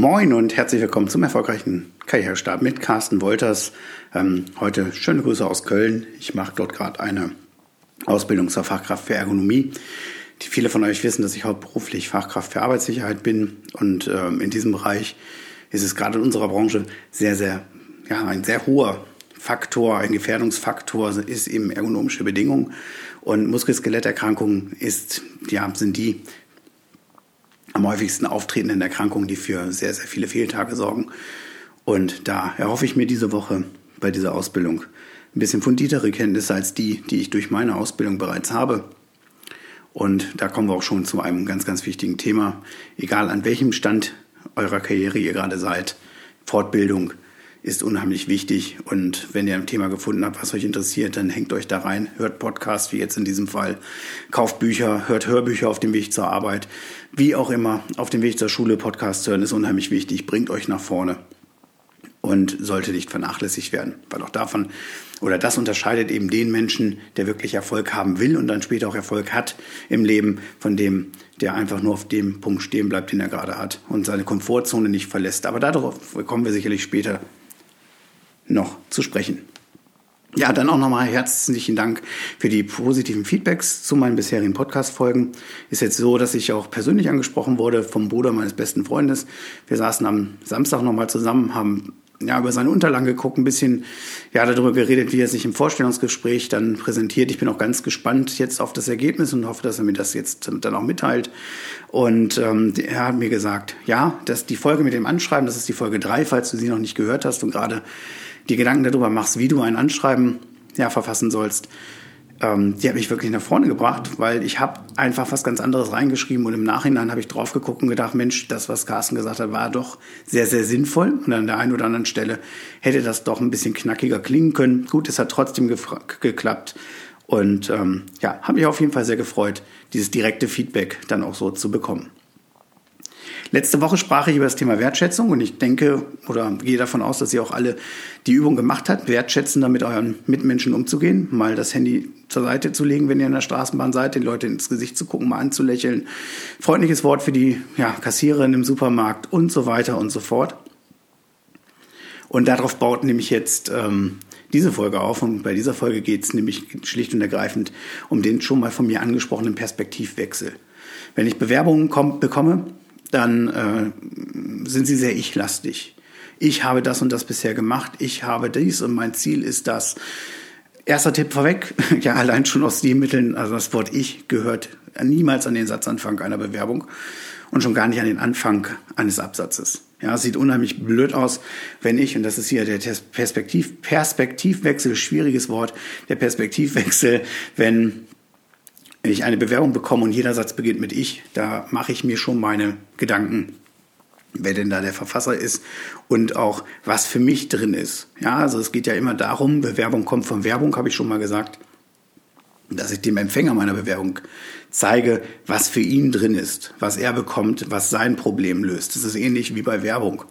Moin und herzlich willkommen zum erfolgreichen Karrierestab mit Carsten Wolters. Ähm, heute schöne Grüße aus Köln. Ich mache dort gerade eine Ausbildung zur Fachkraft für Ergonomie. Die viele von euch wissen, dass ich hauptberuflich Fachkraft für Arbeitssicherheit bin und ähm, in diesem Bereich ist es gerade in unserer Branche sehr, sehr, ja, ein sehr hoher Faktor, ein Gefährdungsfaktor ist eben ergonomische Bedingungen und Muskel-Skeletterkrankungen ist, ja, sind die am häufigsten auftretenden Erkrankungen, die für sehr, sehr viele Fehltage sorgen. Und da erhoffe ich mir diese Woche bei dieser Ausbildung ein bisschen fundiertere Kenntnisse als die, die ich durch meine Ausbildung bereits habe. Und da kommen wir auch schon zu einem ganz, ganz wichtigen Thema. Egal an welchem Stand eurer Karriere ihr gerade seid, Fortbildung ist unheimlich wichtig. Und wenn ihr ein Thema gefunden habt, was euch interessiert, dann hängt euch da rein, hört Podcasts, wie jetzt in diesem Fall, kauft Bücher, hört Hörbücher auf dem Weg zur Arbeit, wie auch immer, auf dem Weg zur Schule Podcasts hören ist unheimlich wichtig, bringt euch nach vorne und sollte nicht vernachlässigt werden, weil auch davon oder das unterscheidet eben den Menschen, der wirklich Erfolg haben will und dann später auch Erfolg hat im Leben, von dem, der einfach nur auf dem Punkt stehen bleibt, den er gerade hat und seine Komfortzone nicht verlässt. Aber darauf kommen wir sicherlich später noch zu sprechen. Ja, dann auch nochmal herzlichen Dank für die positiven Feedbacks zu meinen bisherigen Podcast-Folgen. Ist jetzt so, dass ich auch persönlich angesprochen wurde vom Bruder meines besten Freundes. Wir saßen am Samstag nochmal zusammen, haben ja, über seine Unterlagen geguckt, ein bisschen ja, darüber geredet, wie er sich im Vorstellungsgespräch dann präsentiert. Ich bin auch ganz gespannt jetzt auf das Ergebnis und hoffe, dass er mir das jetzt dann auch mitteilt. Und ähm, er hat mir gesagt, ja, dass die Folge mit dem Anschreiben, das ist die Folge drei, falls du sie noch nicht gehört hast und gerade die Gedanken darüber machst, wie du ein Anschreiben ja, verfassen sollst, ähm, die habe ich wirklich nach vorne gebracht, weil ich habe einfach was ganz anderes reingeschrieben und im Nachhinein habe ich drauf geguckt und gedacht, Mensch, das, was Carsten gesagt hat, war doch sehr, sehr sinnvoll und an der einen oder anderen Stelle hätte das doch ein bisschen knackiger klingen können. Gut, es hat trotzdem geklappt und ähm, ja, habe mich auf jeden Fall sehr gefreut, dieses direkte Feedback dann auch so zu bekommen. Letzte Woche sprach ich über das Thema Wertschätzung und ich denke oder gehe davon aus, dass ihr auch alle die Übung gemacht habt, wertschätzender mit euren Mitmenschen umzugehen, mal das Handy zur Seite zu legen, wenn ihr in der Straßenbahn seid, den Leuten ins Gesicht zu gucken, mal anzulächeln, freundliches Wort für die ja, Kassiererin im Supermarkt und so weiter und so fort. Und darauf baut nämlich jetzt ähm, diese Folge auf. Und bei dieser Folge geht es nämlich schlicht und ergreifend um den schon mal von mir angesprochenen Perspektivwechsel. Wenn ich Bewerbungen komm, bekomme, dann äh, sind sie sehr ich-lastig. Ich habe das und das bisher gemacht, ich habe dies und mein Ziel ist das. Erster Tipp vorweg, ja, allein schon aus den Mitteln, also das Wort ich gehört niemals an den Satzanfang einer Bewerbung und schon gar nicht an den Anfang eines Absatzes. Ja, es sieht unheimlich blöd aus, wenn ich, und das ist hier der Perspektiv, Perspektivwechsel, schwieriges Wort, der Perspektivwechsel, wenn ich eine Bewerbung bekomme und jeder Satz beginnt mit ich, da mache ich mir schon meine Gedanken, wer denn da der Verfasser ist und auch was für mich drin ist. Ja, also es geht ja immer darum, Bewerbung kommt von Werbung, habe ich schon mal gesagt, dass ich dem Empfänger meiner Bewerbung zeige, was für ihn drin ist, was er bekommt, was sein Problem löst. Das ist ähnlich wie bei Werbung.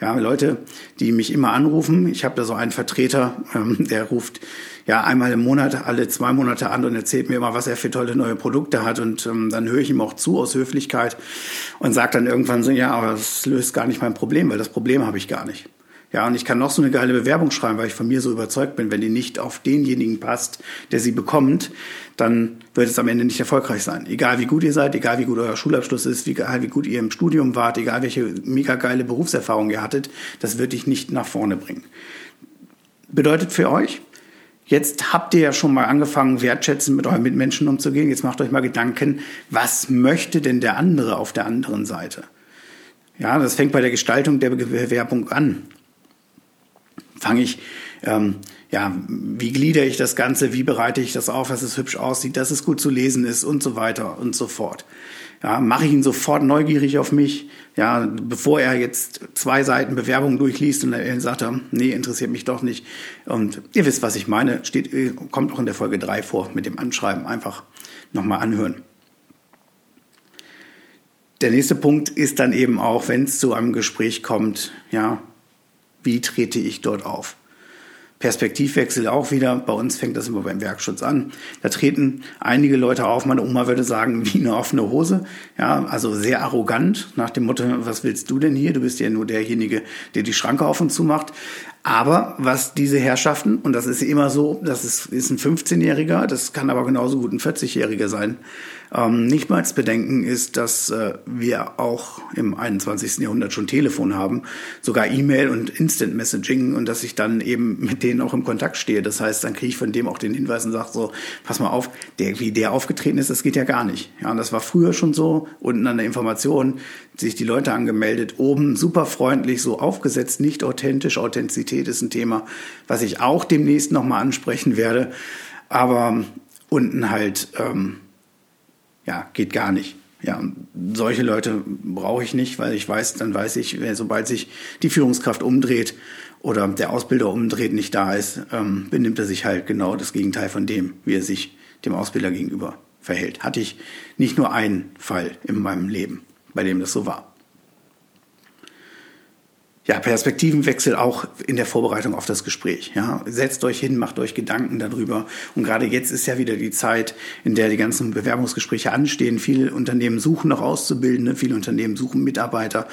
Ja, Leute, die mich immer anrufen. Ich habe da so einen Vertreter, ähm, der ruft ja einmal im Monat, alle zwei Monate an und erzählt mir immer, was er für tolle neue Produkte hat. Und ähm, dann höre ich ihm auch zu aus Höflichkeit und sage dann irgendwann so, ja, aber das löst gar nicht mein Problem, weil das Problem habe ich gar nicht. Ja, und ich kann noch so eine geile Bewerbung schreiben, weil ich von mir so überzeugt bin, wenn die nicht auf denjenigen passt, der sie bekommt, dann wird es am Ende nicht erfolgreich sein. Egal wie gut ihr seid, egal wie gut euer Schulabschluss ist, egal wie gut ihr im Studium wart, egal welche mega geile Berufserfahrung ihr hattet, das wird dich nicht nach vorne bringen. Bedeutet für euch, Jetzt habt ihr ja schon mal angefangen, wertschätzend mit euren Mitmenschen umzugehen. Jetzt macht euch mal Gedanken, was möchte denn der andere auf der anderen Seite? Ja, das fängt bei der Gestaltung der Bewerbung an fange ich, ähm, ja, wie gliedere ich das Ganze, wie bereite ich das auf, dass es hübsch aussieht, dass es gut zu lesen ist und so weiter und so fort. Ja, mache ich ihn sofort neugierig auf mich, ja, bevor er jetzt zwei Seiten Bewerbung durchliest und er sagt, nee, interessiert mich doch nicht. Und ihr wisst, was ich meine, steht, kommt auch in der Folge drei vor mit dem Anschreiben, einfach nochmal anhören. Der nächste Punkt ist dann eben auch, wenn es zu einem Gespräch kommt, ja, wie trete ich dort auf? Perspektivwechsel auch wieder. Bei uns fängt das immer beim Werkschutz an. Da treten einige Leute auf, meine Oma würde sagen, wie eine offene Hose. Ja, also sehr arrogant nach dem Motto, was willst du denn hier? Du bist ja nur derjenige, der die Schranke auf und zu macht. Aber was diese Herrschaften, und das ist immer so, das ist, ist ein 15-Jähriger, das kann aber genauso gut ein 40-Jähriger sein, ähm, nicht mal zu bedenken ist, dass äh, wir auch im 21. Jahrhundert schon Telefon haben, sogar E-Mail und Instant Messaging und dass ich dann eben mit denen auch im Kontakt stehe. Das heißt, dann kriege ich von dem auch den Hinweis und sage so, pass mal auf, der, wie der aufgetreten ist, das geht ja gar nicht. Ja, und das war früher schon so. Unten an der Information sich die Leute angemeldet, oben super freundlich, so aufgesetzt, nicht authentisch. Authentizität ist ein Thema, was ich auch demnächst nochmal ansprechen werde. Aber unten halt ähm, ja, geht gar nicht. Ja, solche Leute brauche ich nicht, weil ich weiß, dann weiß ich, sobald sich die Führungskraft umdreht oder der Ausbilder umdreht, nicht da ist, ähm, benimmt er sich halt genau das Gegenteil von dem, wie er sich dem Ausbilder gegenüber verhält. Hatte ich nicht nur einen Fall in meinem Leben, bei dem das so war ja, Perspektivenwechsel auch in der Vorbereitung auf das Gespräch. Ja, setzt euch hin, macht euch Gedanken darüber. Und gerade jetzt ist ja wieder die Zeit, in der die ganzen Bewerbungsgespräche anstehen. Viele Unternehmen suchen noch Auszubildende, viele Unternehmen suchen Mitarbeiter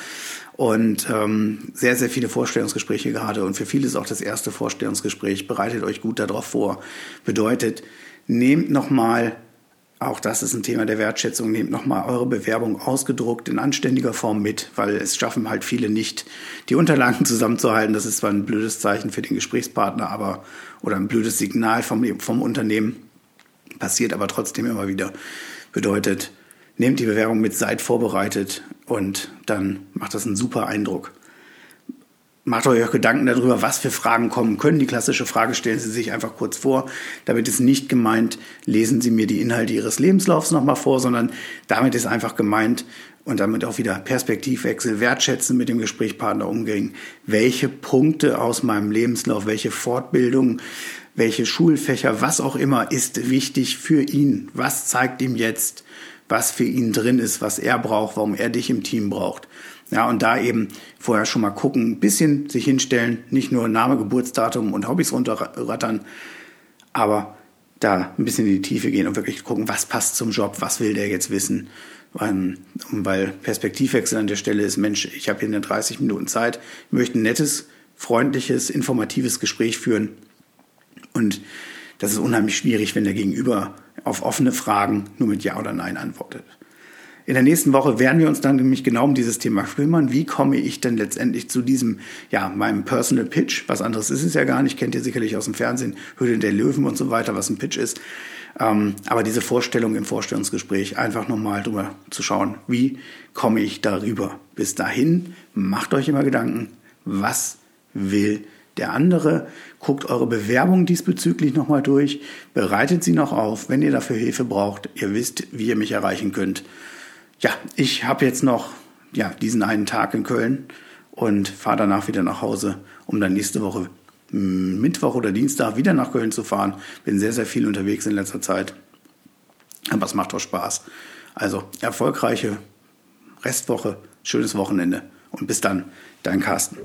und ähm, sehr, sehr viele Vorstellungsgespräche gerade. Und für viele ist auch das erste Vorstellungsgespräch. Bereitet euch gut darauf vor. Bedeutet, nehmt nochmal auch das ist ein Thema der Wertschätzung. Nehmt nochmal eure Bewerbung ausgedruckt in anständiger Form mit, weil es schaffen halt viele nicht, die Unterlagen zusammenzuhalten. Das ist zwar ein blödes Zeichen für den Gesprächspartner, aber oder ein blödes Signal vom, vom Unternehmen. Passiert aber trotzdem immer wieder. Bedeutet, nehmt die Bewerbung mit, seid vorbereitet und dann macht das einen super Eindruck. Macht euch auch Gedanken darüber, was für Fragen kommen können. Die klassische Frage stellen Sie sich einfach kurz vor. Damit ist nicht gemeint, lesen Sie mir die Inhalte Ihres Lebenslaufs nochmal vor, sondern damit ist einfach gemeint und damit auch wieder Perspektivwechsel, wertschätzen mit dem Gesprächspartner umgehen. Welche Punkte aus meinem Lebenslauf, welche Fortbildung, welche Schulfächer, was auch immer ist wichtig für ihn? Was zeigt ihm jetzt, was für ihn drin ist, was er braucht, warum er dich im Team braucht? Ja, und da eben vorher schon mal gucken, ein bisschen sich hinstellen, nicht nur Name, Geburtsdatum und Hobbys runterrattern, aber da ein bisschen in die Tiefe gehen und wirklich gucken, was passt zum Job, was will der jetzt wissen. Ähm, weil Perspektivwechsel an der Stelle ist, Mensch, ich habe hier eine 30 Minuten Zeit, möchte ein nettes, freundliches, informatives Gespräch führen. Und das ist unheimlich schwierig, wenn der Gegenüber auf offene Fragen nur mit Ja oder Nein antwortet. In der nächsten Woche werden wir uns dann nämlich genau um dieses Thema kümmern. Wie komme ich denn letztendlich zu diesem, ja, meinem Personal Pitch? Was anderes ist es ja gar nicht, kennt ihr sicherlich aus dem Fernsehen, Höhle der Löwen und so weiter, was ein Pitch ist. Ähm, aber diese Vorstellung im Vorstellungsgespräch, einfach nochmal drüber zu schauen, wie komme ich darüber? Bis dahin, macht euch immer Gedanken, was will der andere, guckt eure Bewerbung diesbezüglich nochmal durch, bereitet sie noch auf, wenn ihr dafür Hilfe braucht, ihr wisst, wie ihr mich erreichen könnt ja, ich habe jetzt noch ja, diesen einen Tag in Köln und fahre danach wieder nach Hause, um dann nächste Woche hm, Mittwoch oder Dienstag wieder nach Köln zu fahren. Bin sehr, sehr viel unterwegs in letzter Zeit. Aber es macht auch Spaß. Also erfolgreiche Restwoche, schönes Wochenende und bis dann, dein Carsten.